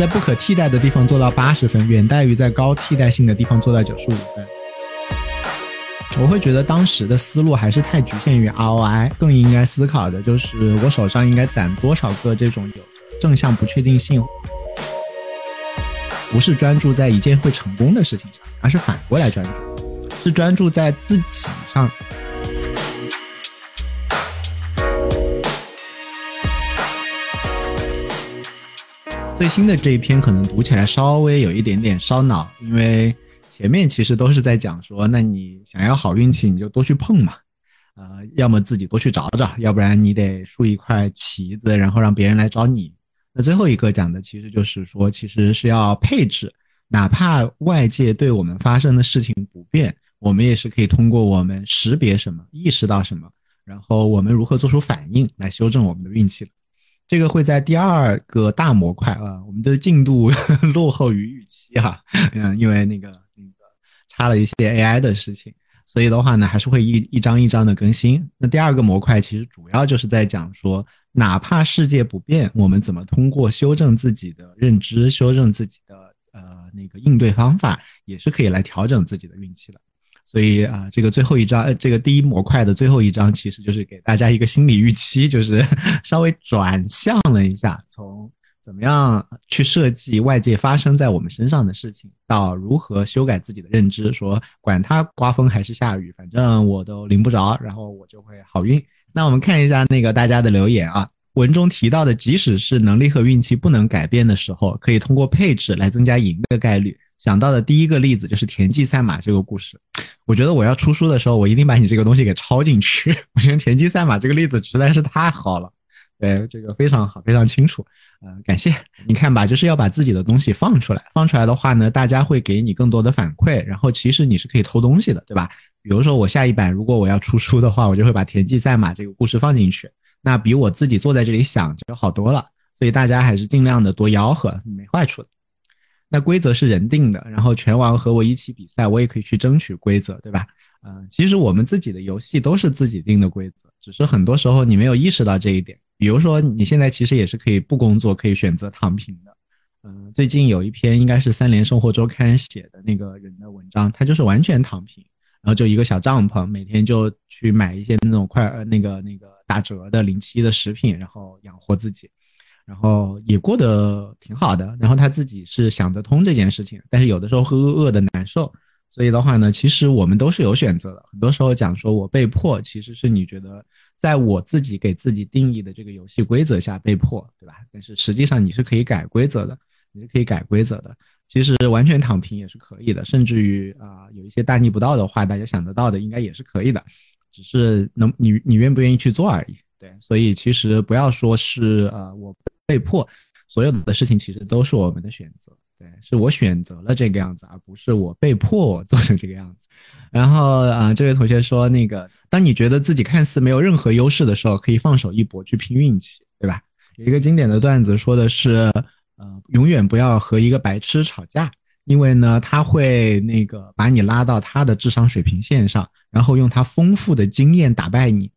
在不可替代的地方做到八十分，远大于在高替代性的地方做到九十五分。我会觉得当时的思路还是太局限于 ROI，更应该思考的就是我手上应该攒多少个这种有正向不确定性，不是专注在一件会成功的事情上，而是反过来专注，是专注在自己上。最新的这一篇可能读起来稍微有一点点烧脑，因为前面其实都是在讲说，那你想要好运气，你就多去碰嘛，呃，要么自己多去找找，要不然你得竖一块旗子，然后让别人来找你。那最后一个讲的其实就是说，其实是要配置，哪怕外界对我们发生的事情不变，我们也是可以通过我们识别什么，意识到什么，然后我们如何做出反应来修正我们的运气的。这个会在第二个大模块啊，我们的进度 落后于预期哈，嗯，因为那个那个差了一些 AI 的事情，所以的话呢，还是会一一张一张的更新。那第二个模块其实主要就是在讲说，哪怕世界不变，我们怎么通过修正自己的认知，修正自己的呃那个应对方法，也是可以来调整自己的运气的。所以啊，这个最后一章，这个第一模块的最后一章，其实就是给大家一个心理预期，就是稍微转向了一下，从怎么样去设计外界发生在我们身上的事情，到如何修改自己的认知，说管它刮风还是下雨，反正我都淋不着，然后我就会好运。那我们看一下那个大家的留言啊，文中提到的，即使是能力和运气不能改变的时候，可以通过配置来增加赢的概率。想到的第一个例子就是田忌赛马这个故事，我觉得我要出书的时候，我一定把你这个东西给抄进去。我觉得田忌赛马这个例子实在是太好了，对这个非常好，非常清楚，呃，感谢。你看吧，就是要把自己的东西放出来，放出来的话呢，大家会给你更多的反馈，然后其实你是可以偷东西的，对吧？比如说我下一版如果我要出书的话，我就会把田忌赛马这个故事放进去，那比我自己坐在这里想就好多了。所以大家还是尽量的多吆喝，没坏处的。那规则是人定的，然后拳王和我一起比赛，我也可以去争取规则，对吧？嗯，其实我们自己的游戏都是自己定的规则，只是很多时候你没有意识到这一点。比如说，你现在其实也是可以不工作，可以选择躺平的。嗯，最近有一篇应该是三联生活周刊写的那个人的文章，他就是完全躺平，然后就一个小帐篷，每天就去买一些那种快呃那个那个打折的零七的食品，然后养活自己。然后也过得挺好的，然后他自己是想得通这件事情，但是有的时候会饿的难受，所以的话呢，其实我们都是有选择的。很多时候讲说我被迫，其实是你觉得在我自己给自己定义的这个游戏规则下被迫，对吧？但是实际上你是可以改规则的，你是可以改规则的。其实完全躺平也是可以的，甚至于啊有一些大逆不道的话，大家想得到的应该也是可以的，只是能你你愿不愿意去做而已。对，所以其实不要说是呃我。被迫，所有的事情其实都是我们的选择。对，是我选择了这个样子，而不是我被迫我做成这个样子。然后啊，这位同学说，那个当你觉得自己看似没有任何优势的时候，可以放手一搏去拼运气，对吧？有一个经典的段子说的是，呃，永远不要和一个白痴吵架，因为呢，他会那个把你拉到他的智商水平线上，然后用他丰富的经验打败你。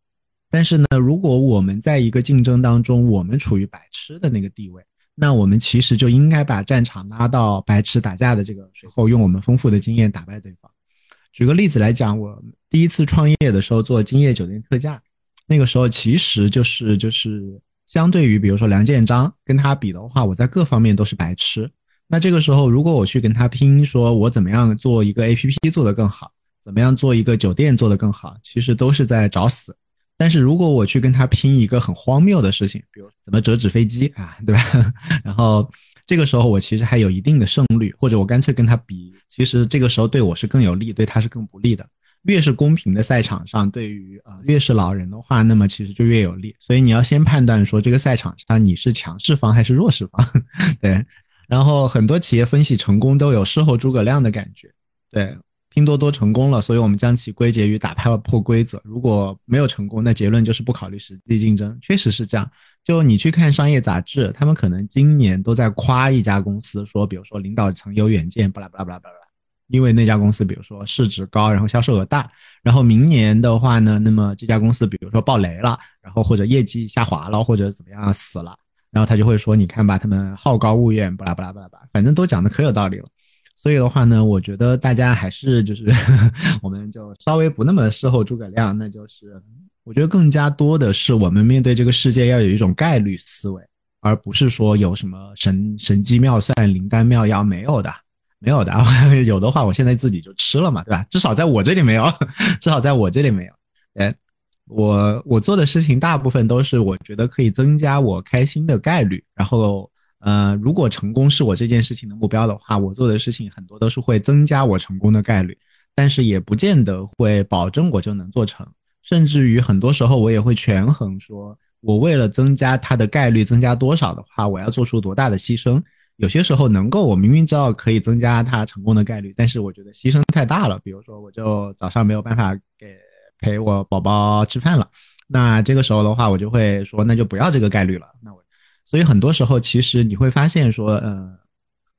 但是呢，如果我们在一个竞争当中，我们处于白痴的那个地位，那我们其实就应该把战场拉到白痴打架的这个时候，用我们丰富的经验打败对方。举个例子来讲，我第一次创业的时候做金叶酒店特价，那个时候其实就是就是相对于比如说梁建章跟他比的话，我在各方面都是白痴。那这个时候如果我去跟他拼，说我怎么样做一个 APP 做得更好，怎么样做一个酒店做得更好，其实都是在找死。但是如果我去跟他拼一个很荒谬的事情，比如怎么折纸飞机啊，对吧？然后这个时候我其实还有一定的胜率，或者我干脆跟他比，其实这个时候对我是更有利，对他是更不利的。越是公平的赛场上，对于啊越是老人的话，那么其实就越有利。所以你要先判断说这个赛场上你是强势方还是弱势方，对。然后很多企业分析成功都有事后诸葛亮的感觉，对。拼多多成功了，所以我们将其归结于打破破规则。如果没有成功，那结论就是不考虑实际竞争。确实是这样。就你去看商业杂志，他们可能今年都在夸一家公司，说比如说领导层有远见，巴拉巴拉巴拉巴拉，因为那家公司比如说市值高，然后销售额大。然后明年的话呢，那么这家公司比如说爆雷了，然后或者业绩下滑了，或者怎么样死了。然后他就会说，你看吧，他们好高骛远，巴拉巴拉巴拉巴拉，反正都讲的可有道理了。所以的话呢，我觉得大家还是就是，我们就稍微不那么事后诸葛亮，那就是我觉得更加多的是我们面对这个世界要有一种概率思维，而不是说有什么神神机妙算、灵丹妙药没有的，没有的，有的话我现在自己就吃了嘛，对吧？至少在我这里没有，至少在我这里没有。哎，我我做的事情大部分都是我觉得可以增加我开心的概率，然后。呃，如果成功是我这件事情的目标的话，我做的事情很多都是会增加我成功的概率，但是也不见得会保证我就能做成，甚至于很多时候我也会权衡，说我为了增加它的概率增加多少的话，我要做出多大的牺牲。有些时候能够，我明明知道可以增加它成功的概率，但是我觉得牺牲太大了。比如说，我就早上没有办法给陪我宝宝吃饭了，那这个时候的话，我就会说，那就不要这个概率了。那我。所以很多时候，其实你会发现说，嗯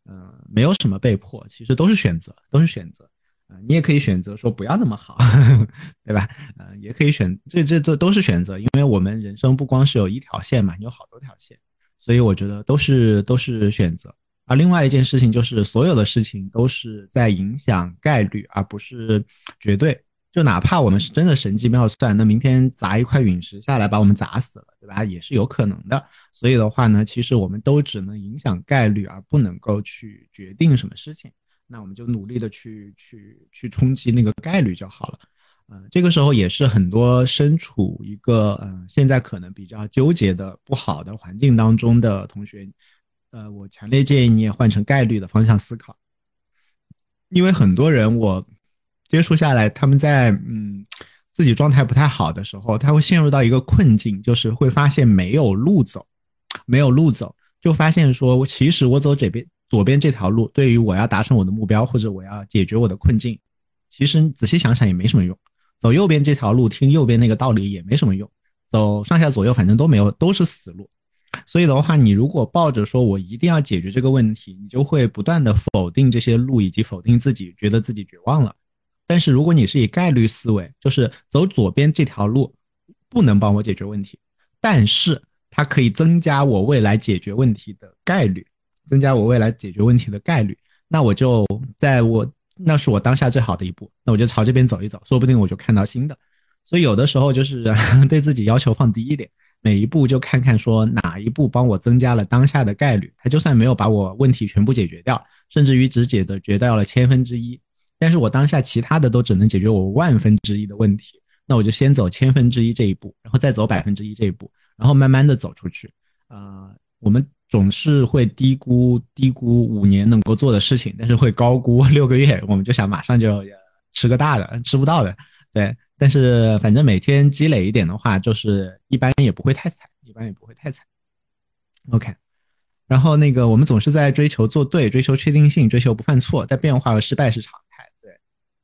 嗯，没有什么被迫，其实都是选择，都是选择。啊，你也可以选择说不要那么好，对吧？呃，也可以选，这这这都是选择，因为我们人生不光是有一条线嘛，有好多条线，所以我觉得都是都是选择。而另外一件事情就是，所有的事情都是在影响概率，而不是绝对。就哪怕我们是真的神机妙算，那明天砸一块陨石下来把我们砸死了，对吧？也是有可能的。所以的话呢，其实我们都只能影响概率，而不能够去决定什么事情。那我们就努力的去去去冲击那个概率就好了。嗯，这个时候也是很多身处一个嗯现在可能比较纠结的不好的环境当中的同学，呃，我强烈建议你也换成概率的方向思考，因为很多人我。接触下来，他们在嗯自己状态不太好的时候，他会陷入到一个困境，就是会发现没有路走，没有路走，就发现说，其实我走这边左边这条路，对于我要达成我的目标或者我要解决我的困境，其实仔细想想也没什么用。走右边这条路，听右边那个道理也没什么用。走上下左右，反正都没有，都是死路。所以的话，你如果抱着说我一定要解决这个问题，你就会不断的否定这些路，以及否定自己，觉得自己绝望了。但是如果你是以概率思维，就是走左边这条路，不能帮我解决问题，但是它可以增加我未来解决问题的概率，增加我未来解决问题的概率，那我就在我那是我当下最好的一步，那我就朝这边走一走，说不定我就看到新的。所以有的时候就是 对自己要求放低一点，每一步就看看说哪一步帮我增加了当下的概率，它就算没有把我问题全部解决掉，甚至于只解决掉了千分之一。但是我当下其他的都只能解决我万分之一的问题，那我就先走千分之一这一步，然后再走百分之一这一步，然后慢慢的走出去。啊，我们总是会低估低估五年能够做的事情，但是会高估 六个月，我们就想马上就吃个大的，吃不到的。对，但是反正每天积累一点的话，就是一般也不会太惨，一般也不会太惨。OK。然后那个，我们总是在追求做对，追求确定性，追求不犯错，但变化和失败是常态。对，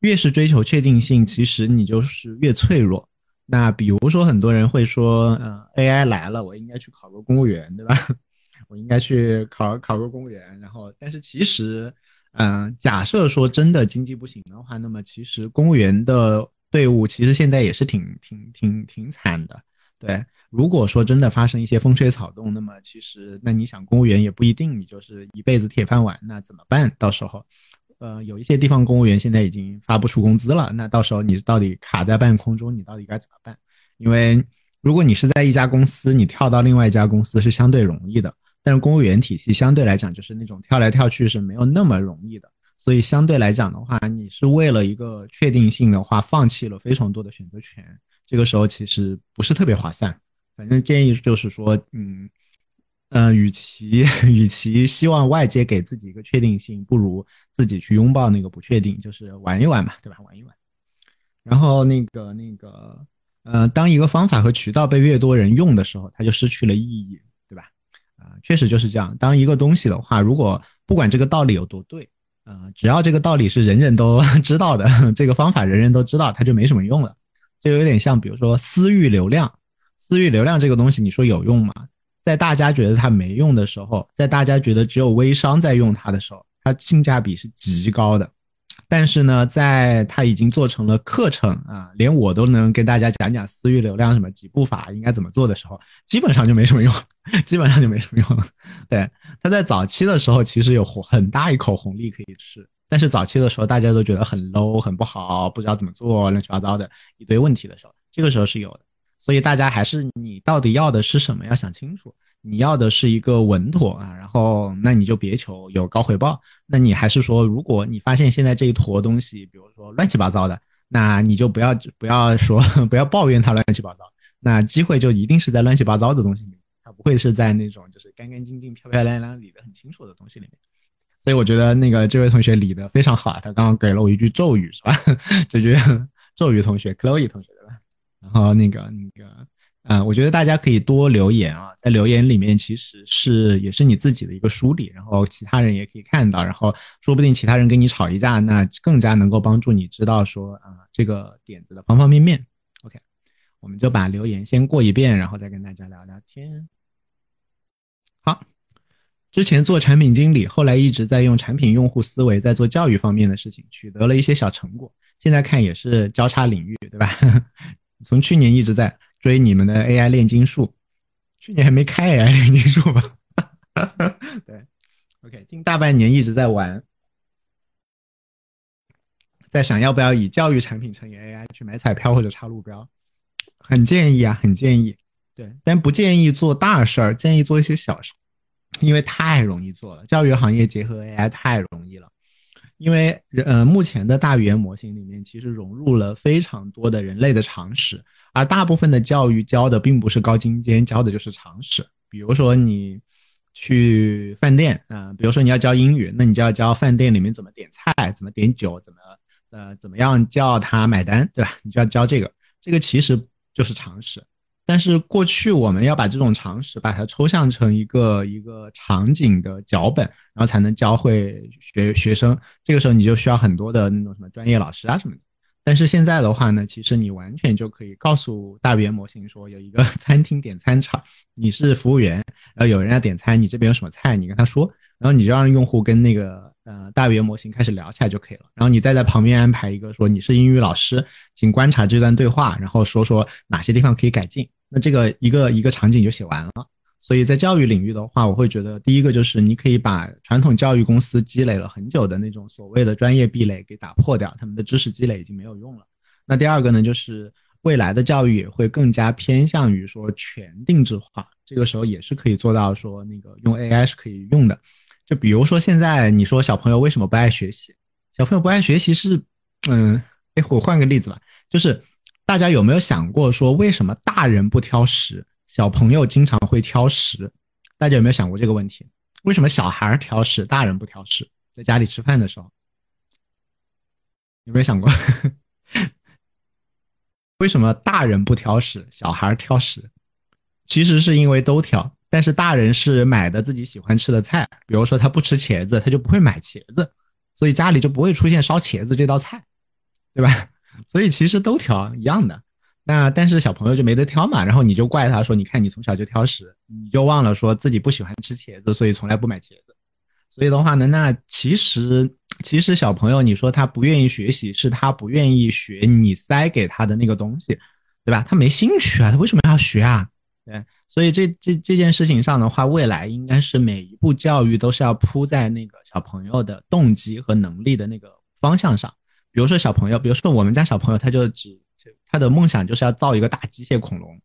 越是追求确定性，其实你就是越脆弱。那比如说，很多人会说，嗯，AI 来了，我应该去考个公务员，对吧？我应该去考考个公务员。然后，但是其实，嗯，假设说真的经济不行的话，那么其实公务员的队伍其实现在也是挺挺挺挺惨的。对。如果说真的发生一些风吹草动，那么其实那你想公务员也不一定你就是一辈子铁饭碗，那怎么办？到时候，呃，有一些地方公务员现在已经发不出工资了，那到时候你到底卡在半空中，你到底该怎么办？因为如果你是在一家公司，你跳到另外一家公司是相对容易的，但是公务员体系相对来讲就是那种跳来跳去是没有那么容易的，所以相对来讲的话，你是为了一个确定性的话，放弃了非常多的选择权，这个时候其实不是特别划算。反正建议就是说，嗯，呃，与其与其希望外界给自己一个确定性，不如自己去拥抱那个不确定，就是玩一玩嘛，对吧？玩一玩。然后那个那个，呃，当一个方法和渠道被越多人用的时候，它就失去了意义，对吧？啊，确实就是这样。当一个东西的话，如果不管这个道理有多对，呃，只要这个道理是人人都 知道的，这个方法人人都知道，它就没什么用了。就有点像，比如说私域流量。私域流量这个东西，你说有用吗？在大家觉得它没用的时候，在大家觉得只有微商在用它的时候，它性价比是极高的，但是呢，在它已经做成了课程啊，连我都能跟大家讲讲私域流量什么几步法应该怎么做的时候，基本上就没什么用，基本上就没什么用了。对，它在早期的时候其实有红很大一口红利可以吃，但是早期的时候大家都觉得很 low 很不好，不知道怎么做，乱七八糟的一堆问题的时候，这个时候是有的。所以大家还是你到底要的是什么，要想清楚。你要的是一个稳妥啊，然后那你就别求有高回报。那你还是说，如果你发现现在这一坨东西，比如说乱七八糟的，那你就不要不要说 不要抱怨它乱七八糟。那机会就一定是在乱七八糟的东西里面，它不会是在那种就是干干净净、漂漂亮亮、理得很清楚的东西里面。所以我觉得那个这位同学理得非常好，他刚刚给了我一句咒语，是吧？这句咒语同学，Chloe 同学。然后那个那个，啊，我觉得大家可以多留言啊，在留言里面其实是也是你自己的一个梳理，然后其他人也可以看到，然后说不定其他人跟你吵一架，那更加能够帮助你知道说啊这个点子的方方面面。OK，我们就把留言先过一遍，然后再跟大家聊聊天。好，之前做产品经理，后来一直在用产品用户思维在做教育方面的事情，取得了一些小成果，现在看也是交叉领域，对吧？从去年一直在追你们的 AI 炼金术，去年还没开 AI 炼金术吧？对，OK，近大半年一直在玩，在想要不要以教育产品乘以 AI 去买彩票或者插路标，很建议啊，很建议。对，但不建议做大事儿，建议做一些小事，因为太容易做了。教育行业结合 AI 太容易了。因为呃，目前的大语言模型里面其实融入了非常多的人类的常识，而大部分的教育教的并不是高精尖，教的就是常识。比如说你去饭店啊，比如说你要教英语，那你就要教饭店里面怎么点菜，怎么点酒，怎么呃怎么样叫他买单，对吧？你就要教这个，这个其实就是常识。但是过去我们要把这种常识把它抽象成一个一个场景的脚本，然后才能教会学学生。这个时候你就需要很多的那种什么专业老师啊什么的。但是现在的话呢，其实你完全就可以告诉大语言模型说，有一个 餐厅点餐场，你是服务员，然后有人要点餐，你这边有什么菜，你跟他说，然后你就让用户跟那个呃大语言模型开始聊起来就可以了。然后你再在旁边安排一个说你是英语老师，请观察这段对话，然后说说哪些地方可以改进。那这个一个一个场景就写完了。所以在教育领域的话，我会觉得第一个就是你可以把传统教育公司积累了很久的那种所谓的专业壁垒给打破掉，他们的知识积累已经没有用了。那第二个呢，就是未来的教育也会更加偏向于说全定制化，这个时候也是可以做到说那个用 AI 是可以用的。就比如说现在你说小朋友为什么不爱学习？小朋友不爱学习是，嗯，哎，我换个例子吧，就是大家有没有想过说为什么大人不挑食？小朋友经常会挑食，大家有没有想过这个问题？为什么小孩挑食，大人不挑食？在家里吃饭的时候，有没有想过？为什么大人不挑食，小孩挑食？其实是因为都挑，但是大人是买的自己喜欢吃的菜，比如说他不吃茄子，他就不会买茄子，所以家里就不会出现烧茄子这道菜，对吧？所以其实都挑一样的。那但是小朋友就没得挑嘛，然后你就怪他说，你看你从小就挑食，你就忘了说自己不喜欢吃茄子，所以从来不买茄子。所以的话呢，那其实其实小朋友你说他不愿意学习，是他不愿意学你塞给他的那个东西，对吧？他没兴趣啊，他为什么要学啊？对，所以这这这件事情上的话，未来应该是每一步教育都是要铺在那个小朋友的动机和能力的那个方向上。比如说小朋友，比如说我们家小朋友，他就只。他的梦想就是要造一个大机械恐龙，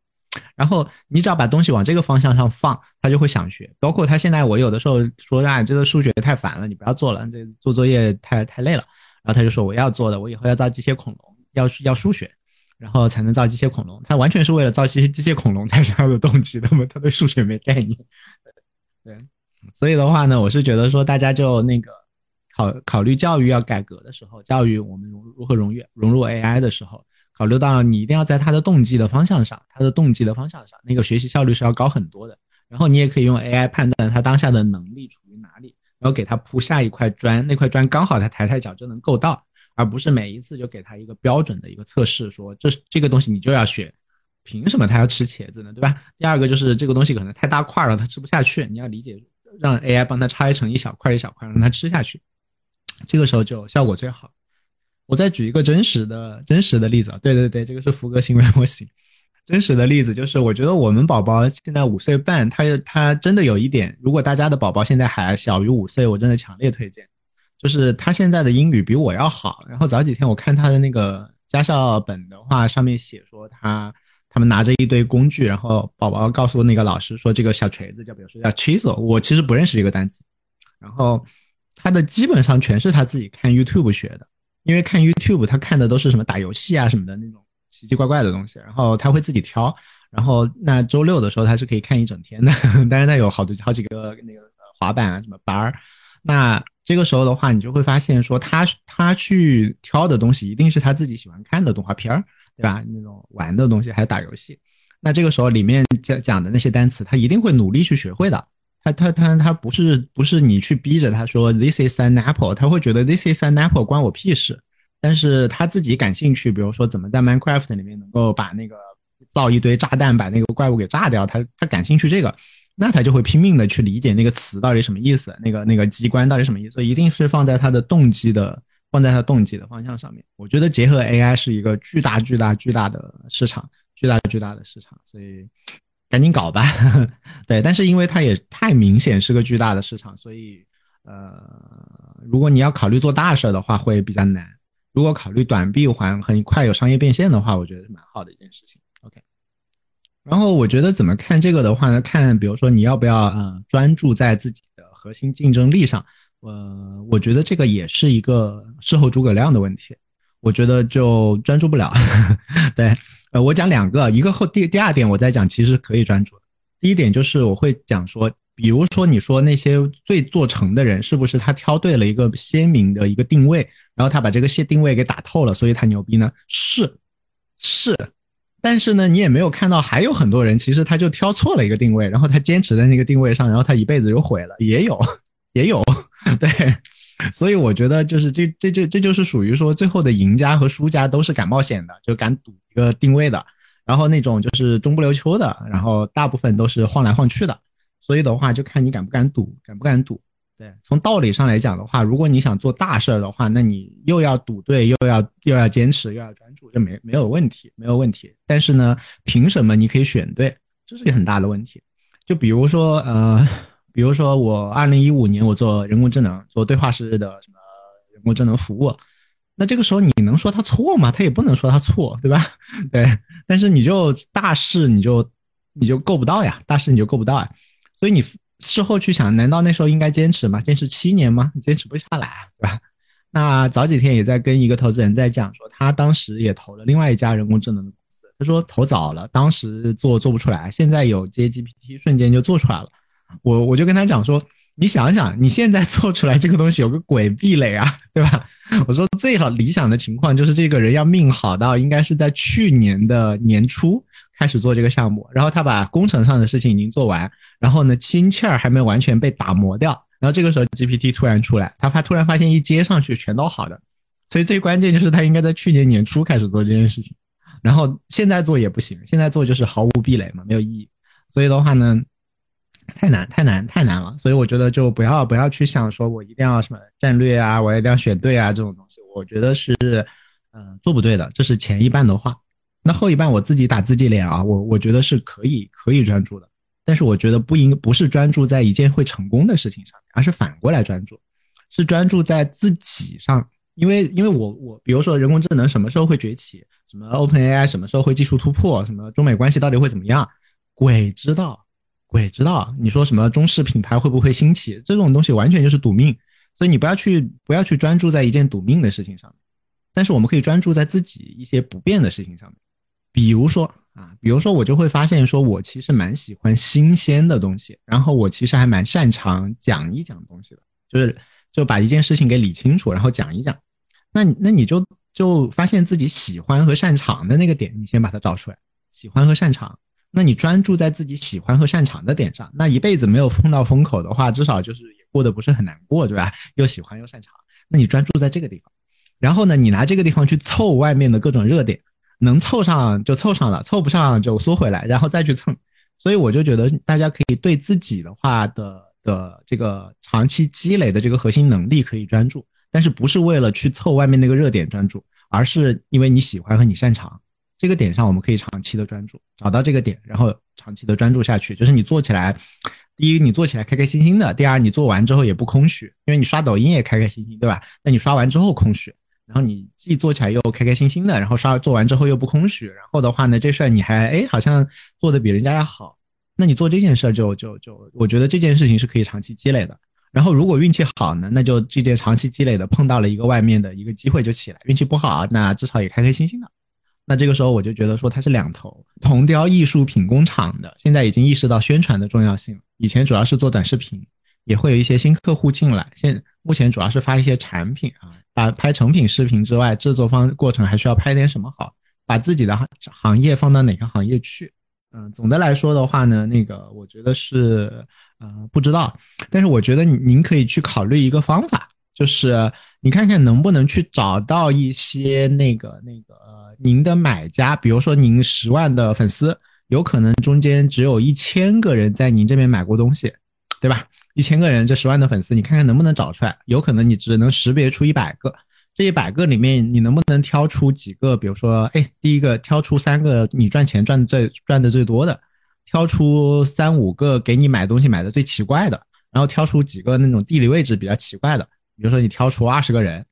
然后你只要把东西往这个方向上放，他就会想学。包括他现在，我有的时候说啊，这个数学太烦了，你不要做了，这做作业太太累了。然后他就说我要做的，我以后要造机械恐龙，要要数学，然后才能造机械恐龙。他完全是为了造机械机械恐龙才是他的动机，那么他对数学没概念。对，所以的话呢，我是觉得说大家就那个考考虑教育要改革的时候，教育我们如如何融入融入 AI 的时候。考虑到你一定要在他的动机的方向上，他的动机的方向上，那个学习效率是要高很多的。然后你也可以用 AI 判断他当下的能力处于哪里，然后给他铺下一块砖，那块砖刚好他抬抬脚就能够到，而不是每一次就给他一个标准的一个测试，说这这个东西你就要学，凭什么他要吃茄子呢？对吧？第二个就是这个东西可能太大块了，他吃不下去，你要理解，让 AI 帮他拆成一小块一小块让他吃下去，这个时候就效果最好。我再举一个真实的真实的例子啊，对对对，这个是福格行为模型。真实的例子就是，我觉得我们宝宝现在五岁半，他他真的有一点，如果大家的宝宝现在还小于五岁，我真的强烈推荐，就是他现在的英语比我要好。然后早几天我看他的那个家校本的话，上面写说他他们拿着一堆工具，然后宝宝告诉那个老师说这个小锤子叫，比如说叫 chisel，我其实不认识这个单词，然后他的基本上全是他自己看 YouTube 学的，因为看 YouTube 他看的都是什么打游戏啊什么的那种。奇奇怪怪的东西，然后他会自己挑，然后那周六的时候他是可以看一整天的，但是他有好多好几个那个滑板啊什么班儿，那这个时候的话，你就会发现说他他去挑的东西一定是他自己喜欢看的动画片儿，对吧？那种玩的东西还有打游戏，那这个时候里面讲讲的那些单词，他一定会努力去学会的，他他他他不是不是你去逼着他说 this is an apple，他会觉得 this is an apple 关我屁事。但是他自己感兴趣，比如说怎么在 Minecraft 里面能够把那个造一堆炸弹，把那个怪物给炸掉，他他感兴趣这个，那他就会拼命的去理解那个词到底什么意思，那个那个机关到底什么意思，一定是放在他的动机的，放在他动机的方向上面。我觉得结合 AI 是一个巨大巨大巨大的市场，巨大巨大的市场，所以赶紧搞吧。对，但是因为它也太明显是个巨大的市场，所以呃，如果你要考虑做大事的话，会比较难。如果考虑短闭环很快有商业变现的话，我觉得是蛮好的一件事情。OK，然后我觉得怎么看这个的话呢？看比如说你要不要呃专注在自己的核心竞争力上，呃，我觉得这个也是一个事后诸葛亮的问题。我觉得就专注不了。对，我讲两个，一个后第第二点我再讲，其实可以专注。第一点就是我会讲说。比如说，你说那些最做成的人，是不是他挑对了一个鲜明的一个定位，然后他把这个线定位给打透了，所以他牛逼呢？是，是，但是呢，你也没有看到还有很多人，其实他就挑错了一个定位，然后他坚持在那个定位上，然后他一辈子就毁了，也有，也有，对，所以我觉得就是这这这这就是属于说最后的赢家和输家都是敢冒险的，就敢赌一个定位的，然后那种就是中不溜秋的，然后大部分都是晃来晃去的。所以的话，就看你敢不敢赌，敢不敢赌。对，从道理上来讲的话，如果你想做大事儿的话，那你又要赌对，又要又要坚持，又要专注，这没没有问题，没有问题。但是呢，凭什么你可以选对？这是一个很大的问题。就比如说，呃，比如说我二零一五年我做人工智能，做对话式的什么人工智能服务，那这个时候你能说他错吗？他也不能说他错，对吧？对，但是你就大事你就你就够不到呀，大事你就够不到呀。所以你事后去想，难道那时候应该坚持吗？坚持七年吗？坚持不下来，对吧？那早几天也在跟一个投资人在讲，说他当时也投了另外一家人工智能的公司，他说投早了，当时做做不出来，现在有接 GPT，瞬间就做出来了。我我就跟他讲说，你想想，你现在做出来这个东西有个鬼壁垒啊，对吧？我说最好理想的情况就是这个人要命好到应该是在去年的年初。开始做这个项目，然后他把工程上的事情已经做完，然后呢，心气儿还没完全被打磨掉，然后这个时候 GPT 突然出来，他发突然发现一接上去全都好的，所以最关键就是他应该在去年年初开始做这件事情，然后现在做也不行，现在做就是毫无壁垒嘛，没有意义，所以的话呢，太难太难太难了，所以我觉得就不要不要去想说我一定要什么战略啊，我一定要选对啊这种东西，我觉得是嗯做不对的，这是前一半的话。那后一半我自己打自己脸啊，我我觉得是可以可以专注的，但是我觉得不应不是专注在一件会成功的事情上面，而是反过来专注，是专注在自己上，因为因为我我比如说人工智能什么时候会崛起，什么 OpenAI 什么时候会技术突破，什么中美关系到底会怎么样，鬼知道，鬼知道，你说什么中式品牌会不会兴起，这种东西完全就是赌命，所以你不要去不要去专注在一件赌命的事情上面，但是我们可以专注在自己一些不变的事情上面。比如说啊，比如说我就会发现，说我其实蛮喜欢新鲜的东西，然后我其实还蛮擅长讲一讲东西的，就是就把一件事情给理清楚，然后讲一讲。那那你就就发现自己喜欢和擅长的那个点，你先把它找出来，喜欢和擅长。那你专注在自己喜欢和擅长的点上，那一辈子没有碰到风口的话，至少就是也过得不是很难过，对吧？又喜欢又擅长，那你专注在这个地方，然后呢，你拿这个地方去凑外面的各种热点。能凑上就凑上了，凑不上就缩回来，然后再去蹭。所以我就觉得大家可以对自己的话的的这个长期积累的这个核心能力可以专注，但是不是为了去凑外面那个热点专注，而是因为你喜欢和你擅长这个点上，我们可以长期的专注，找到这个点，然后长期的专注下去。就是你做起来，第一你做起来开开心心的，第二你做完之后也不空虚，因为你刷抖音也开开心心，对吧？那你刷完之后空虚，然后你既做起来又开开心心的，然后刷做完之后又不空虚，然后的话呢，这事儿你还哎好像做的比人家要好，那你做这件事就就就，我觉得这件事情是可以长期积累的。然后，如果运气好呢，那就这件长期积累的碰到了一个外面的一个机会就起来；运气不好，那至少也开开心心的。那这个时候我就觉得说它是两头，铜雕艺术品工厂的现在已经意识到宣传的重要性。以前主要是做短视频，也会有一些新客户进来。现目前主要是发一些产品啊，把拍成品视频之外，制作方过程还需要拍点什么好，把自己的行行业放到哪个行业去。嗯，总的来说的话呢，那个我觉得是，呃，不知道，但是我觉得您可以去考虑一个方法，就是你看看能不能去找到一些那个那个您的买家，比如说您十万的粉丝，有可能中间只有一千个人在您这边买过东西，对吧？一千个人这十万的粉丝，你看看能不能找出来？有可能你只能识别出一百个。这一百个里面，你能不能挑出几个？比如说，哎，第一个挑出三个你赚钱赚最赚的最多的，挑出三五个给你买东西买的最奇怪的，然后挑出几个那种地理位置比较奇怪的。比如说，你挑出二十个人，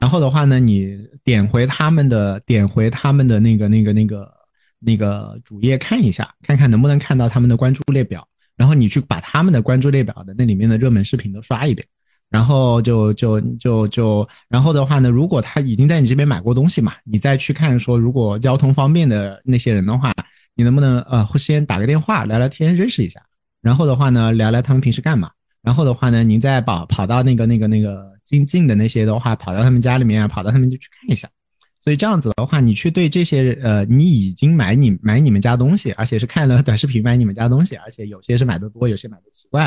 然后的话呢，你点回他们的点回他们的那个那个那个那个主页看一下，看看能不能看到他们的关注列表，然后你去把他们的关注列表的那里面的热门视频都刷一遍。然后就就就就，然后的话呢，如果他已经在你这边买过东西嘛，你再去看说，如果交通方便的那些人的话，你能不能呃先打个电话聊聊天，认识一下？然后的话呢，聊聊他们平时干嘛？然后的话呢，您再跑跑到那个那个那个近近的那些的话，跑到他们家里面，跑到他们就去看一下。所以这样子的话，你去对这些呃，你已经买你买你们家东西，而且是看了短视频买你们家东西，而且有些是买的多，有些买的奇怪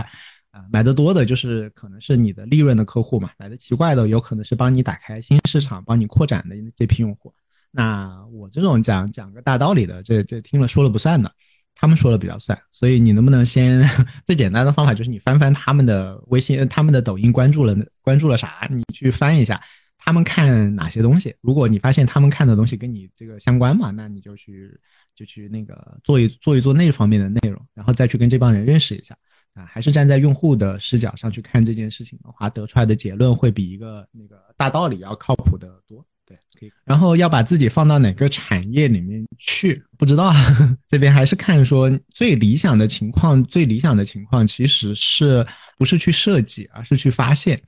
啊。买的多的就是可能是你的利润的客户嘛，买的奇怪的有可能是帮你打开新市场、帮你扩展的这批用户。那我这种讲讲个大道理的，这这听了说了不算的，他们说了比较算。所以你能不能先 最简单的方法就是你翻翻他们的微信、他们的抖音关注了关注了啥，你去翻一下他们看哪些东西。如果你发现他们看的东西跟你这个相关嘛，那你就去就去那个做一做一做那方面的内容，然后再去跟这帮人认识一下。啊，还是站在用户的视角上去看这件事情的话，得出来的结论会比一个那个大道理要靠谱的多。对，可以。然后要把自己放到哪个产业里面去，不知道。这边还是看说最理想的情况，最理想的情况其实是不是去设计，而是去发现。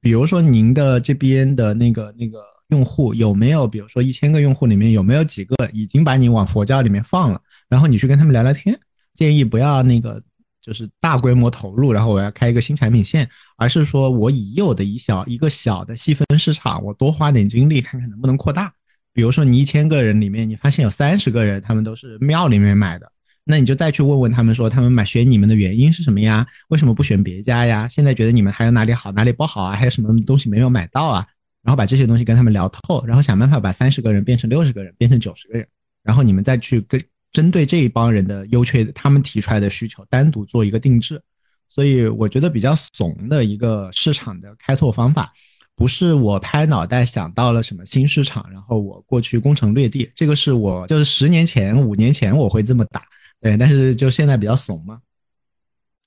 比如说您的这边的那个那个用户有没有，比如说一千个用户里面有没有几个已经把你往佛教里面放了，然后你去跟他们聊聊天，建议不要那个。就是大规模投入，然后我要开一个新产品线，而是说我已有的一小一个小的细分市场，我多花点精力看看能不能扩大。比如说你一千个人里面，你发现有三十个人他们都是庙里面买的，那你就再去问问他们说，他们买选你们的原因是什么呀？为什么不选别家呀？现在觉得你们还有哪里好，哪里不好啊？还有什么东西没有买到啊？然后把这些东西跟他们聊透，然后想办法把三十个人变成六十个人，变成九十个人，然后你们再去跟。针对这一帮人的优缺，他们提出来的需求，单独做一个定制，所以我觉得比较怂的一个市场的开拓方法，不是我拍脑袋想到了什么新市场，然后我过去攻城略地，这个是我就是十年前、五年前我会这么打，对，但是就现在比较怂嘛。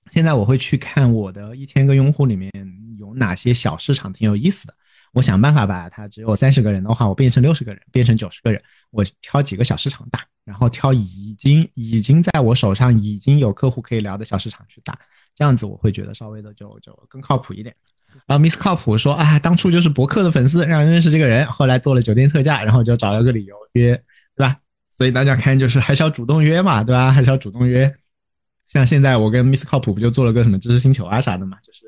现在我会去看我的一千个用户里面有哪些小市场挺有意思的，我想办法把它只有三十个人的话，我变成六十个人，变成九十个人，我挑几个小市场打。然后挑已经已经在我手上已经有客户可以聊的小市场去打，这样子我会觉得稍微的就就更靠谱一点。然后 Miss 靠谱说啊，当初就是博客的粉丝，让认识这个人，后来做了酒店特价，然后就找了个理由约，对吧？所以大家看就是还是要主动约嘛，对吧？还是要主动约。像现在我跟 Miss 靠谱不就做了个什么知识星球啊啥的嘛，就是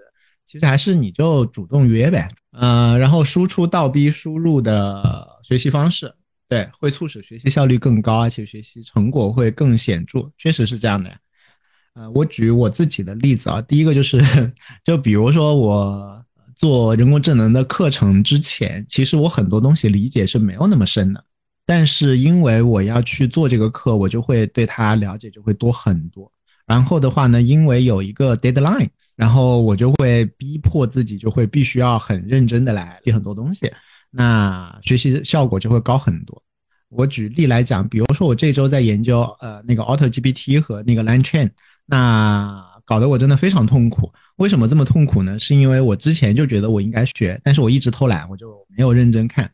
其实还是你就主动约呗，嗯，然后输出倒逼输入的学习方式。对，会促使学习效率更高，而且学习成果会更显著，确实是这样的呀。呃，我举我自己的例子啊，第一个就是，就比如说我做人工智能的课程之前，其实我很多东西理解是没有那么深的，但是因为我要去做这个课，我就会对它了解就会多很多。然后的话呢，因为有一个 deadline。然后我就会逼迫自己，就会必须要很认真的来记很多东西，那学习效果就会高很多。我举例来讲，比如说我这周在研究呃那个 Auto GPT 和那个 Line Chain，那搞得我真的非常痛苦。为什么这么痛苦呢？是因为我之前就觉得我应该学，但是我一直偷懒，我就没有认真看。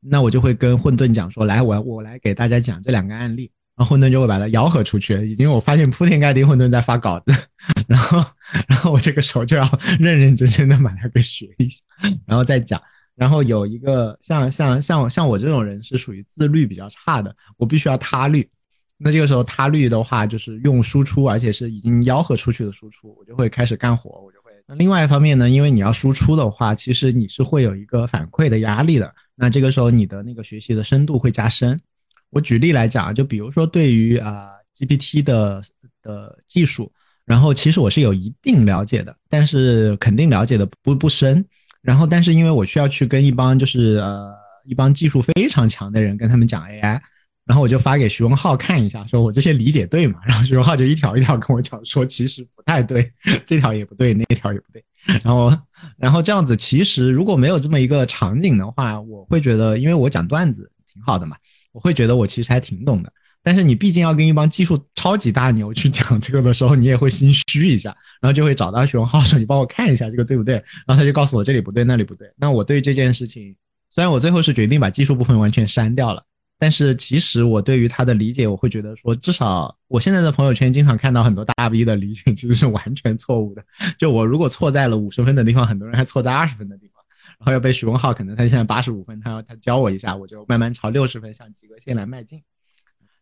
那我就会跟混沌讲说，来，我我来给大家讲这两个案例，然后混沌就会把它吆喝出去。已经我发现铺天盖地混沌在发稿子，然后然后我这个时候就要认认真真的把它给学一下，然后再讲。然后有一个像像像像我这种人是属于自律比较差的，我必须要他律。那这个时候他律的话，就是用输出，而且是已经吆喝出去的输出，我就会开始干活，我就会。那另外一方面呢，因为你要输出的话，其实你是会有一个反馈的压力的。那这个时候你的那个学习的深度会加深。我举例来讲，就比如说对于啊 GPT 的的技术，然后其实我是有一定了解的，但是肯定了解的不不深。然后但是因为我需要去跟一帮就是呃一帮技术非常强的人跟他们讲 AI。然后我就发给徐文浩看一下，说我这些理解对吗？然后徐文浩就一条一条跟我讲说，其实不太对，这条也不对，那条也不对。然后，然后这样子，其实如果没有这么一个场景的话，我会觉得，因为我讲段子挺好的嘛，我会觉得我其实还挺懂的。但是你毕竟要跟一帮技术超级大牛去讲这个的时候，你也会心虚一下，然后就会找到徐文浩说，你帮我看一下这个对不对？然后他就告诉我这里不对，那里不对。那我对这件事情，虽然我最后是决定把技术部分完全删掉了。但是其实我对于他的理解，我会觉得说，至少我现在的朋友圈经常看到很多大 V 的理解其实是完全错误的。就我如果错在了五十分的地方，很多人还错在二十分的地方，然后要被徐文浩，可能他现在八十五分，他要他教我一下，我就慢慢朝六十分向及格线来迈进。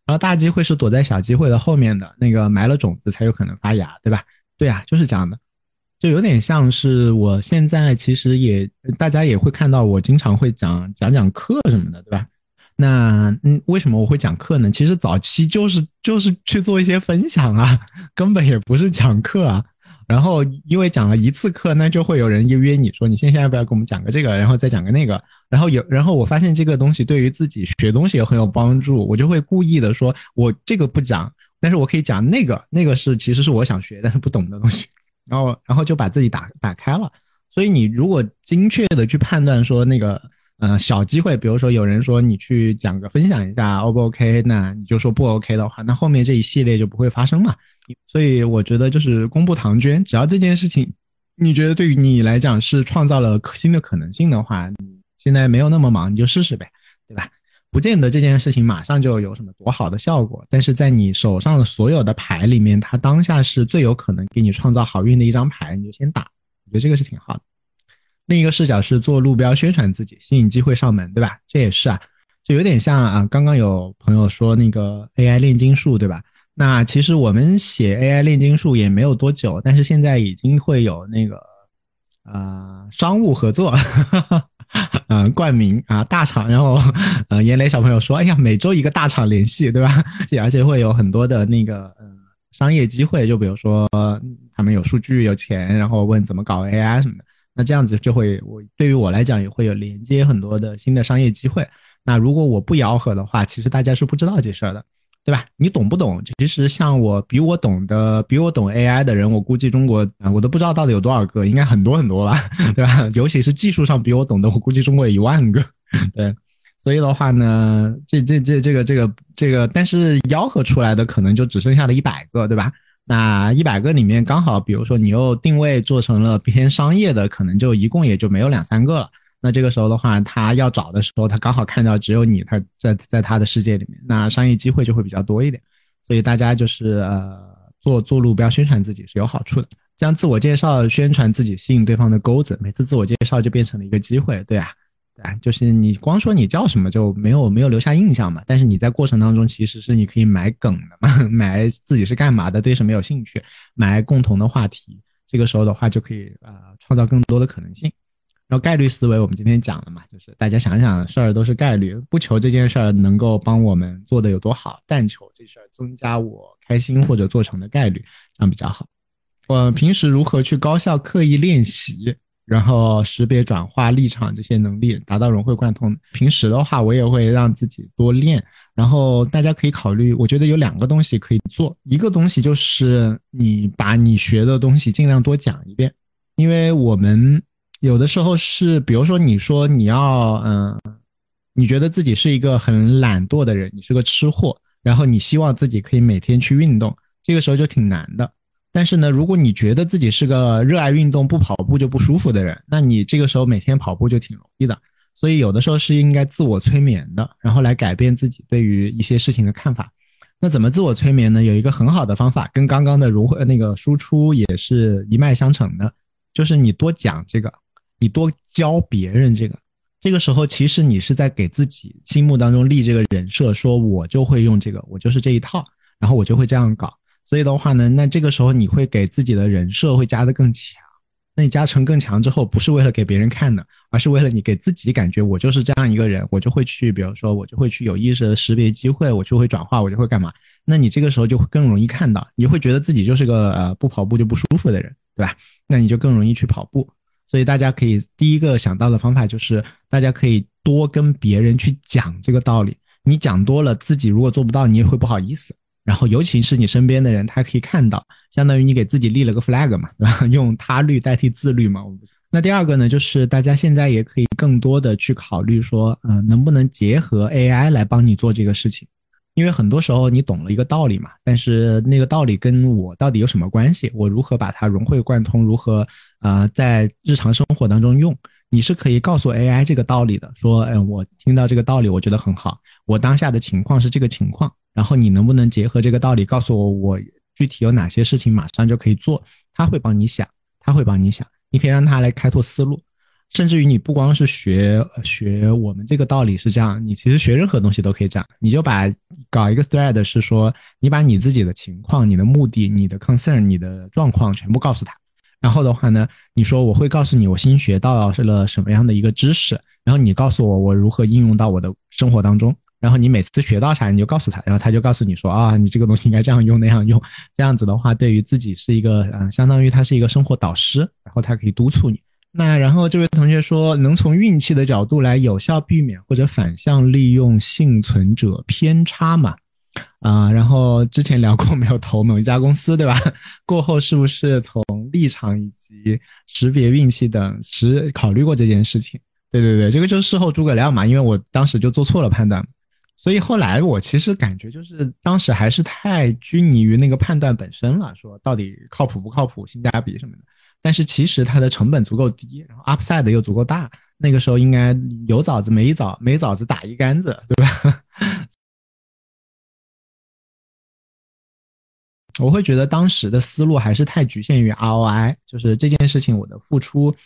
然后大机会是躲在小机会的后面的那个埋了种子才有可能发芽，对吧？对啊，就是这样的，就有点像是我现在其实也大家也会看到我经常会讲讲讲课什么的，对吧？那嗯，为什么我会讲课呢？其实早期就是就是去做一些分享啊，根本也不是讲课啊。然后因为讲了一次课，那就会有人约约你说，你现在要不要给我们讲个这个，然后再讲个那个。然后有，然后我发现这个东西对于自己学东西也很有帮助，我就会故意的说，我这个不讲，但是我可以讲那个，那个是其实是我想学但是不懂的东西。然后然后就把自己打打开了。所以你如果精确的去判断说那个。呃，小机会，比如说有人说你去讲个分享一下，O 不 OK？那你就说不 OK 的话，那后面这一系列就不会发生嘛。所以我觉得就是公布唐娟，只要这件事情你觉得对于你来讲是创造了新的可能性的话，你现在没有那么忙，你就试试呗，对吧？不见得这件事情马上就有什么多好的效果，但是在你手上的所有的牌里面，它当下是最有可能给你创造好运的一张牌，你就先打，我觉得这个是挺好的。另一个视角是做路标宣传自己，吸引机会上门，对吧？这也是啊，就有点像啊，刚刚有朋友说那个 AI 炼金术，对吧？那其实我们写 AI 炼金术也没有多久，但是现在已经会有那个啊商务合作，嗯，冠名啊大厂，然后呃严雷小朋友说，哎呀，每周一个大厂联系，对吧？而且会有很多的那个嗯商业机会，就比如说他们有数据有钱，然后问怎么搞 AI 什么的。那这样子就会，我对于我来讲也会有连接很多的新的商业机会。那如果我不吆喝的话，其实大家是不知道这事儿的，对吧？你懂不懂？其实像我比我懂的，比我懂 AI 的人，我估计中国啊，我都不知道到底有多少个，应该很多很多吧，对吧？尤其是技术上比我懂的，我估计中国有一万个，对。所以的话呢，这这这这个这个这个，但是吆喝出来的可能就只剩下了一百个，对吧？那一百个里面，刚好，比如说你又定位做成了偏商业的，可能就一共也就没有两三个了。那这个时候的话，他要找的时候，他刚好看到只有你，他在在他的世界里面，那商业机会就会比较多一点。所以大家就是呃，做做路标宣传自己是有好处的，这样自我介绍宣传自己，吸引对方的钩子，每次自我介绍就变成了一个机会，对啊。对，就是你光说你叫什么就没有没有留下印象嘛。但是你在过程当中其实是你可以埋梗的嘛，埋自己是干嘛的，对什么有兴趣，埋共同的话题。这个时候的话就可以呃创造更多的可能性。然后概率思维我们今天讲了嘛，就是大家想想事儿都是概率，不求这件事儿能够帮我们做的有多好，但求这事儿增加我开心或者做成的概率，这样比较好。我平时如何去高效刻意练习？然后识别、转化、立场这些能力，达到融会贯通。平时的话，我也会让自己多练。然后大家可以考虑，我觉得有两个东西可以做，一个东西就是你把你学的东西尽量多讲一遍，因为我们有的时候是，比如说你说你要，嗯，你觉得自己是一个很懒惰的人，你是个吃货，然后你希望自己可以每天去运动，这个时候就挺难的。但是呢，如果你觉得自己是个热爱运动、不跑步就不舒服的人，那你这个时候每天跑步就挺容易的。所以有的时候是应该自我催眠的，然后来改变自己对于一些事情的看法。那怎么自我催眠呢？有一个很好的方法，跟刚刚的如何那个输出也是一脉相承的，就是你多讲这个，你多教别人这个。这个时候其实你是在给自己心目当中立这个人设，说我就会用这个，我就是这一套，然后我就会这样搞。所以的话呢，那这个时候你会给自己的人设会加的更强。那你加成更强之后，不是为了给别人看的，而是为了你给自己感觉，我就是这样一个人，我就会去，比如说我就会去有意识的识别机会，我就会转化，我就会干嘛？那你这个时候就会更容易看到，你会觉得自己就是个呃不跑步就不舒服的人，对吧？那你就更容易去跑步。所以大家可以第一个想到的方法就是，大家可以多跟别人去讲这个道理。你讲多了，自己如果做不到，你也会不好意思。然后，尤其是你身边的人，他可以看到，相当于你给自己立了个 flag 嘛，对吧？用他律代替自律嘛。那第二个呢，就是大家现在也可以更多的去考虑说，嗯，能不能结合 AI 来帮你做这个事情？因为很多时候你懂了一个道理嘛，但是那个道理跟我到底有什么关系？我如何把它融会贯通？如何啊，在日常生活当中用？你是可以告诉 AI 这个道理的，说，嗯，我听到这个道理，我觉得很好。我当下的情况是这个情况。然后你能不能结合这个道理告诉我，我具体有哪些事情马上就可以做？他会帮你想，他会帮你想，你可以让他来开拓思路。甚至于你不光是学学我们这个道理是这样，你其实学任何东西都可以这样。你就把搞一个 thread 是说，你把你自己的情况、你的目的、你的 concern、你的状况全部告诉他。然后的话呢，你说我会告诉你我新学到了什么样的一个知识，然后你告诉我我如何应用到我的生活当中。然后你每次学到啥，你就告诉他，然后他就告诉你说啊，你这个东西应该这样用那样用，这样子的话，对于自己是一个，嗯，相当于他是一个生活导师，然后他可以督促你。那然后这位同学说，能从运气的角度来有效避免或者反向利用幸存者偏差嘛？啊，然后之前聊过没有投某一家公司，对吧？过后是不是从立场以及识别运气等是考虑过这件事情？对对对，这个就是事后诸葛亮嘛，因为我当时就做错了判断。所以后来我其实感觉就是当时还是太拘泥于那个判断本身了，说到底靠谱不靠谱、性价比什么的。但是其实它的成本足够低，然后 upside 又足够大，那个时候应该有枣子没枣，没枣子打一竿子，对吧？我会觉得当时的思路还是太局限于 ROI，就是这件事情我的付出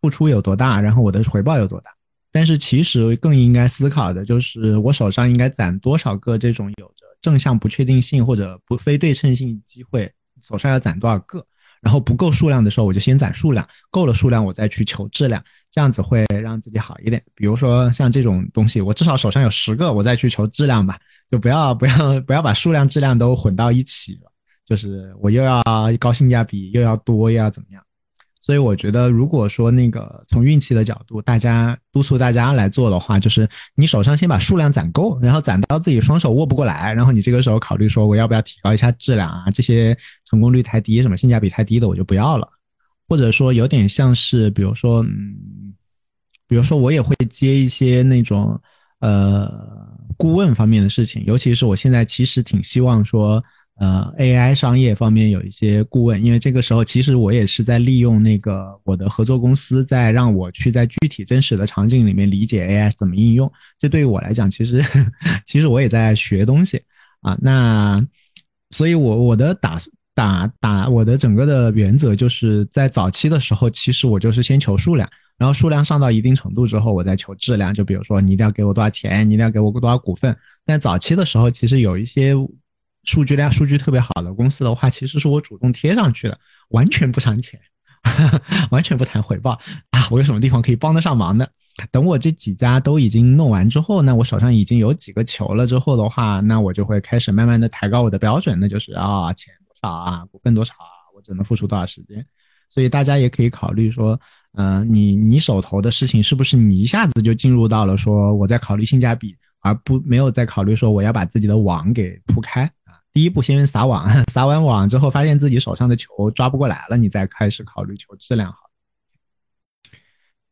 付出有多大，然后我的回报有多大。但是其实更应该思考的就是，我手上应该攒多少个这种有着正向不确定性或者不非对称性机会，手上要攒多少个？然后不够数量的时候，我就先攒数量，够了数量我再去求质量，这样子会让自己好一点。比如说像这种东西，我至少手上有十个，我再去求质量吧，就不要不要不要把数量质量都混到一起了，就是我又要高性价比，又要多，又要怎么样？所以我觉得，如果说那个从运气的角度，大家督促大家来做的话，就是你手上先把数量攒够，然后攒到自己双手握不过来，然后你这个时候考虑说我要不要提高一下质量啊？这些成功率太低，什么性价比太低的我就不要了。或者说有点像是，比如说，嗯，比如说我也会接一些那种呃顾问方面的事情，尤其是我现在其实挺希望说。呃，AI 商业方面有一些顾问，因为这个时候其实我也是在利用那个我的合作公司，在让我去在具体真实的场景里面理解 AI 怎么应用。这对于我来讲，其实 其实我也在学东西啊。那所以，我我的打打打我的整个的原则就是在早期的时候，其实我就是先求数量，然后数量上到一定程度之后，我再求质量。就比如说，你一定要给我多少钱，你一定要给我多少股份。但早期的时候，其实有一些。数据量数据特别好的公司的话，其实是我主动贴上去的，完全不谈钱，完全不谈回报啊！我有什么地方可以帮得上忙的？等我这几家都已经弄完之后，那我手上已经有几个球了之后的话，那我就会开始慢慢的抬高我的标准，那就是啊，钱多少啊，股份多少啊，我只能付出多少时间。所以大家也可以考虑说，呃，你你手头的事情是不是你一下子就进入到了说我在考虑性价比，而不没有在考虑说我要把自己的网给铺开？第一步先撒网，撒完网之后发现自己手上的球抓不过来了，你再开始考虑球质量好。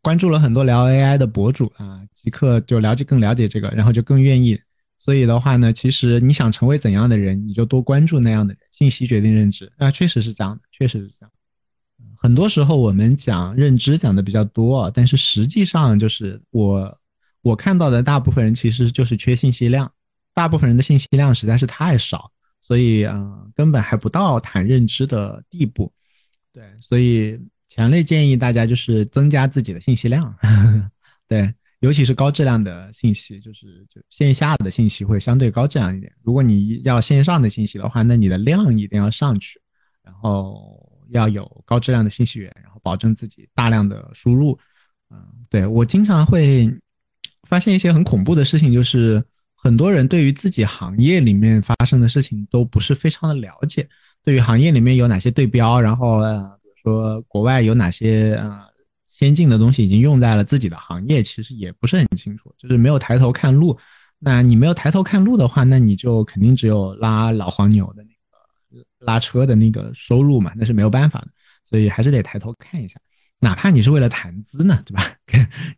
关注了很多聊 AI 的博主啊，即刻就了解更了解这个，然后就更愿意。所以的话呢，其实你想成为怎样的人，你就多关注那样的人。信息决定认知啊，确实是这样的，确实是这样。很多时候我们讲认知讲的比较多，但是实际上就是我我看到的大部分人其实就是缺信息量，大部分人的信息量实在是太少，所以啊，根本还不到谈认知的地步。对，所以。强烈建议大家就是增加自己的信息量，对，尤其是高质量的信息，就是就线下的信息会相对高质量一点。如果你要线上的信息的话，那你的量一定要上去，然后要有高质量的信息源，然后保证自己大量的输入。嗯，对我经常会发现一些很恐怖的事情，就是很多人对于自己行业里面发生的事情都不是非常的了解，对于行业里面有哪些对标，然后呃，比如。说国外有哪些呃先进的东西已经用在了自己的行业，其实也不是很清楚，就是没有抬头看路。那你没有抬头看路的话，那你就肯定只有拉老黄牛的那个拉车的那个收入嘛，那是没有办法的。所以还是得抬头看一下，哪怕你是为了谈资呢，对吧？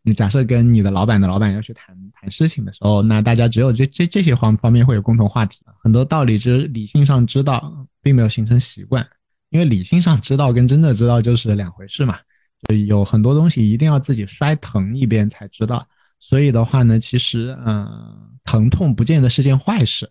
你假设跟你的老板的老板要去谈谈事情的时候，那大家只有这这这些方方面会有共同话题，很多道理是理性上知道，并没有形成习惯。因为理性上知道跟真的知道就是两回事嘛，就有很多东西一定要自己摔疼一遍才知道。所以的话呢，其实嗯，疼痛不见得是件坏事。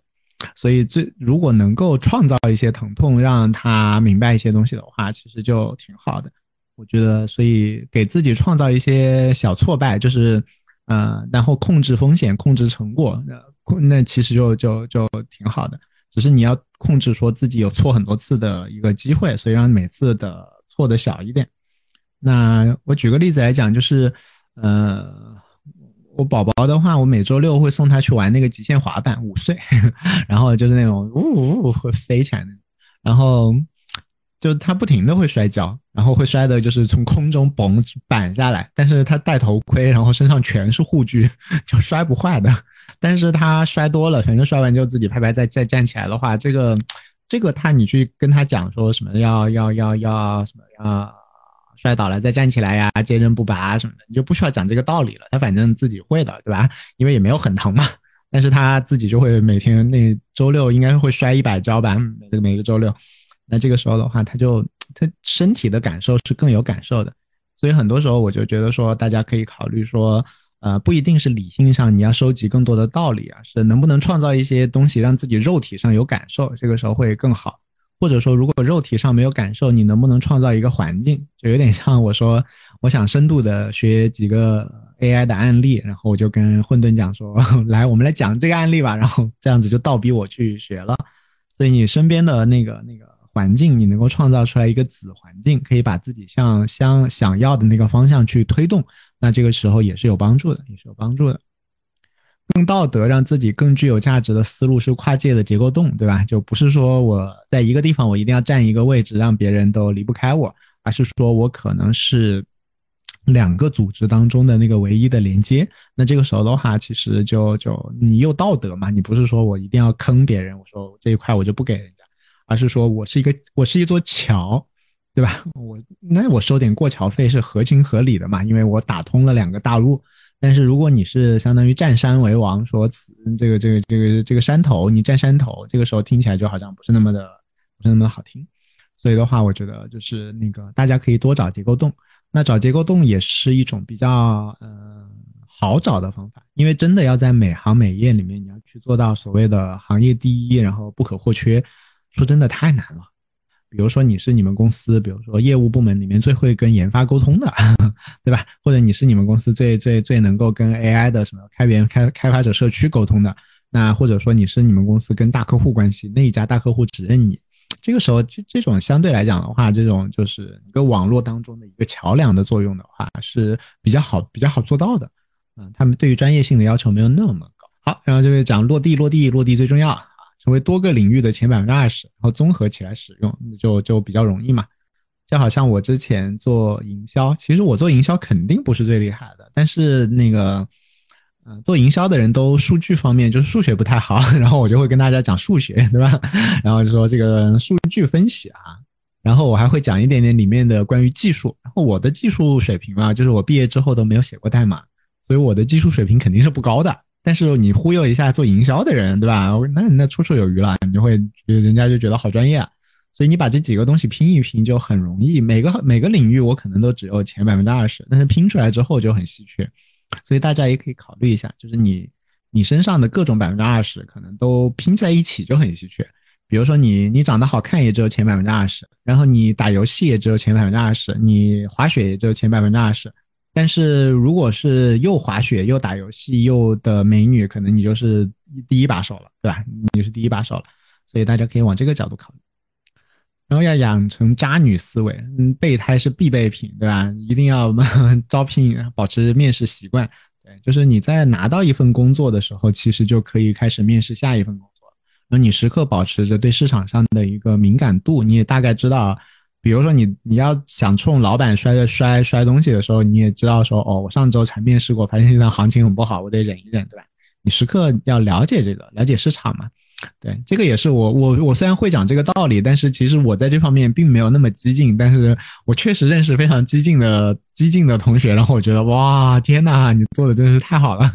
所以最如果能够创造一些疼痛，让他明白一些东西的话，其实就挺好的。我觉得，所以给自己创造一些小挫败，就是呃，然后控制风险，控制成果，那控那其实就就就挺好的。只是你要控制说自己有错很多次的一个机会，所以让每次的错的小一点。那我举个例子来讲，就是，呃，我宝宝的话，我每周六会送他去玩那个极限滑板，五岁，然后就是那种呜呜呜会飞起来的，然后就他不停的会摔跤，然后会摔的就是从空中嘣板下来，但是他戴头盔，然后身上全是护具，就摔不坏的。但是他摔多了，反正摔完就自己拍拍再再站起来的话，这个，这个他你去跟他讲说什么要要要要什么要摔倒了再站起来呀，坚韧不拔什么的，你就不需要讲这个道理了。他反正自己会的，对吧？因为也没有很疼嘛。但是他自己就会每天那周六应该会摔一百跤吧，每个每个周六。那这个时候的话，他就他身体的感受是更有感受的。所以很多时候我就觉得说，大家可以考虑说。呃，不一定是理性上你要收集更多的道理啊，是能不能创造一些东西让自己肉体上有感受，这个时候会更好。或者说，如果肉体上没有感受，你能不能创造一个环境？就有点像我说，我想深度的学几个 AI 的案例，然后我就跟混沌讲说，来，我们来讲这个案例吧。然后这样子就倒逼我去学了。所以你身边的那个那个环境，你能够创造出来一个子环境，可以把自己向相想要的那个方向去推动。那这个时候也是有帮助的，也是有帮助的。更道德，让自己更具有价值的思路是跨界的结构洞，对吧？就不是说我在一个地方我一定要占一个位置，让别人都离不开我，而是说我可能是两个组织当中的那个唯一的连接。那这个时候的话，其实就就你有道德嘛？你不是说我一定要坑别人，我说这一块我就不给人，而是说我是一个我是一座桥。对吧？我那我收点过桥费是合情合理的嘛，因为我打通了两个大陆。但是如果你是相当于占山为王，说此这个这个这个这个山头，你占山头，这个时候听起来就好像不是那么的不是那么的好听。所以的话，我觉得就是那个大家可以多找结构洞。那找结构洞也是一种比较呃好找的方法，因为真的要在每行每业里面，你要去做到所谓的行业第一，然后不可或缺，说真的太难了。比如说你是你们公司，比如说业务部门里面最会跟研发沟通的，对吧？或者你是你们公司最最最能够跟 AI 的什么开源开开发者社区沟通的，那或者说你是你们公司跟大客户关系那一家大客户只认你，这个时候这这种相对来讲的话，这种就是一个网络当中的一个桥梁的作用的话是比较好比较好做到的，嗯，他们对于专业性的要求没有那么高。好，然后就是讲落地落地落地最重要。成为多个领域的前百分之二十，然后综合起来使用，就就比较容易嘛。就好像我之前做营销，其实我做营销肯定不是最厉害的，但是那个，嗯，做营销的人都数据方面就是数学不太好，然后我就会跟大家讲数学，对吧？然后就说这个数据分析啊，然后我还会讲一点点里面的关于技术。然后我的技术水平啊，就是我毕业之后都没有写过代码，所以我的技术水平肯定是不高的。但是你忽悠一下做营销的人，对吧？那那绰绰有余了，你就会人家就觉得好专业啊。所以你把这几个东西拼一拼就很容易。每个每个领域我可能都只有前百分之二十，但是拼出来之后就很稀缺。所以大家也可以考虑一下，就是你你身上的各种百分之二十可能都拼在一起就很稀缺。比如说你你长得好看也只有前百分之二十，然后你打游戏也只有前百分之二十，你滑雪也只有前百分之二十。但是如果是又滑雪又打游戏又的美女，可能你就是第一把手了，对吧？你是第一把手了。所以大家可以往这个角度考虑。然后要养成渣女思维，嗯，备胎是必备品，对吧？一定要 招聘，保持面试习惯，对，就是你在拿到一份工作的时候，其实就可以开始面试下一份工作。然后你时刻保持着对市场上的一个敏感度，你也大概知道，比如说你你要想冲老板摔摔摔东西的时候，你也知道说，哦，我上周才面试过，发现现在行情很不好，我得忍一忍，对吧？你时刻要了解这个，了解市场嘛。对，这个也是我我我虽然会讲这个道理，但是其实我在这方面并没有那么激进，但是我确实认识非常激进的激进的同学，然后我觉得哇，天呐，你做的真是太好了。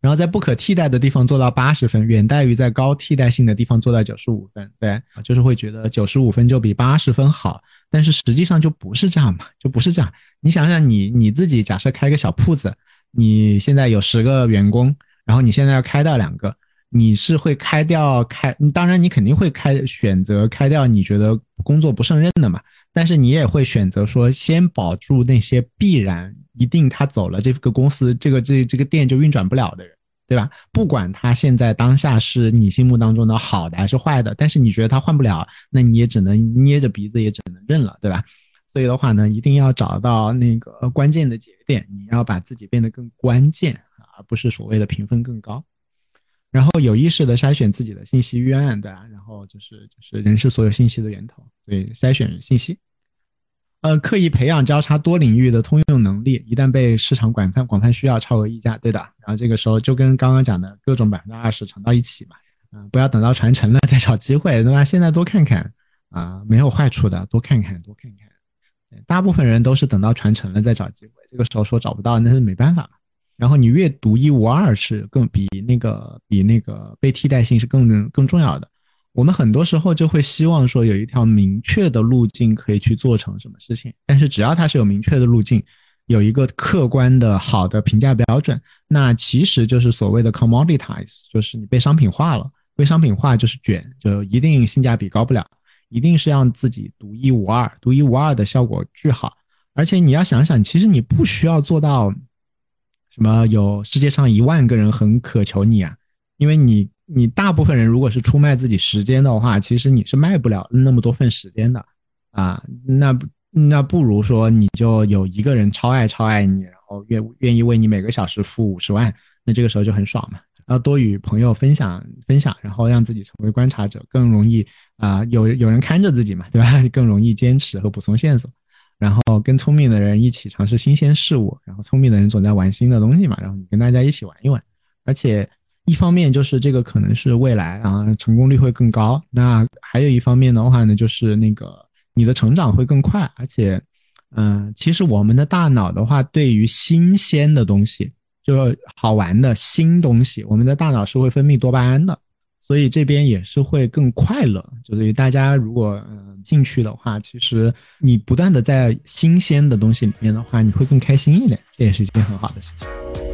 然后在不可替代的地方做到八十分，远大于在高替代性的地方做到九十五分。对，就是会觉得九十五分就比八十分好，但是实际上就不是这样嘛，就不是这样。你想想，你你自己假设开个小铺子，你现在有十个员工，然后你现在要开掉两个。你是会开掉开，当然你肯定会开选择开掉你觉得工作不胜任的嘛，但是你也会选择说先保住那些必然一定他走了这个公司这个这这个店就运转不了的人，对吧？不管他现在当下是你心目当中的好的还是坏的，但是你觉得他换不了，那你也只能捏着鼻子也只能认了，对吧？所以的话呢，一定要找到那个关键的节点，你要把自己变得更关键而不是所谓的评分更高。然后有意识的筛选自己的信息预案，对吧？然后就是就是人是所有信息的源头，对，筛选信息，呃，刻意培养交叉多领域的通用能力，一旦被市场广泛广泛需要，超额溢价，对的。然后这个时候就跟刚刚讲的各种百分之二十乘到一起嘛，嗯，不要等到传承了再找机会，对吧？现在多看看啊，没有坏处的，多看看多看看。大部分人都是等到传承了再找机会，这个时候说找不到那是没办法嘛。然后你越独一无二是更比那个比那个被替代性是更更重要的。我们很多时候就会希望说有一条明确的路径可以去做成什么事情，但是只要它是有明确的路径，有一个客观的好的评价标准，那其实就是所谓的 commoditize，就是你被商品化了。被商品化就是卷，就一定性价比高不了，一定是让自己独一无二，独一无二的效果巨好。而且你要想想，其实你不需要做到。什么有世界上一万个人很渴求你啊？因为你你大部分人如果是出卖自己时间的话，其实你是卖不了那么多份时间的啊。那那不如说你就有一个人超爱超爱你，然后愿愿意为你每个小时付五十万，那这个时候就很爽嘛。然后多与朋友分享分享，然后让自己成为观察者，更容易啊有有人看着自己嘛，对吧？更容易坚持和补充线索。然后跟聪明的人一起尝试新鲜事物，然后聪明的人总在玩新的东西嘛，然后你跟大家一起玩一玩，而且一方面就是这个可能是未来啊，成功率会更高。那还有一方面的话呢，就是那个你的成长会更快，而且，嗯，其实我们的大脑的话，对于新鲜的东西，就好玩的新东西，我们的大脑是会分泌多巴胺的。所以这边也是会更快乐，就是大家如果嗯进去的话，其实你不断的在新鲜的东西里面的话，你会更开心一点，这也是一件很好的事情。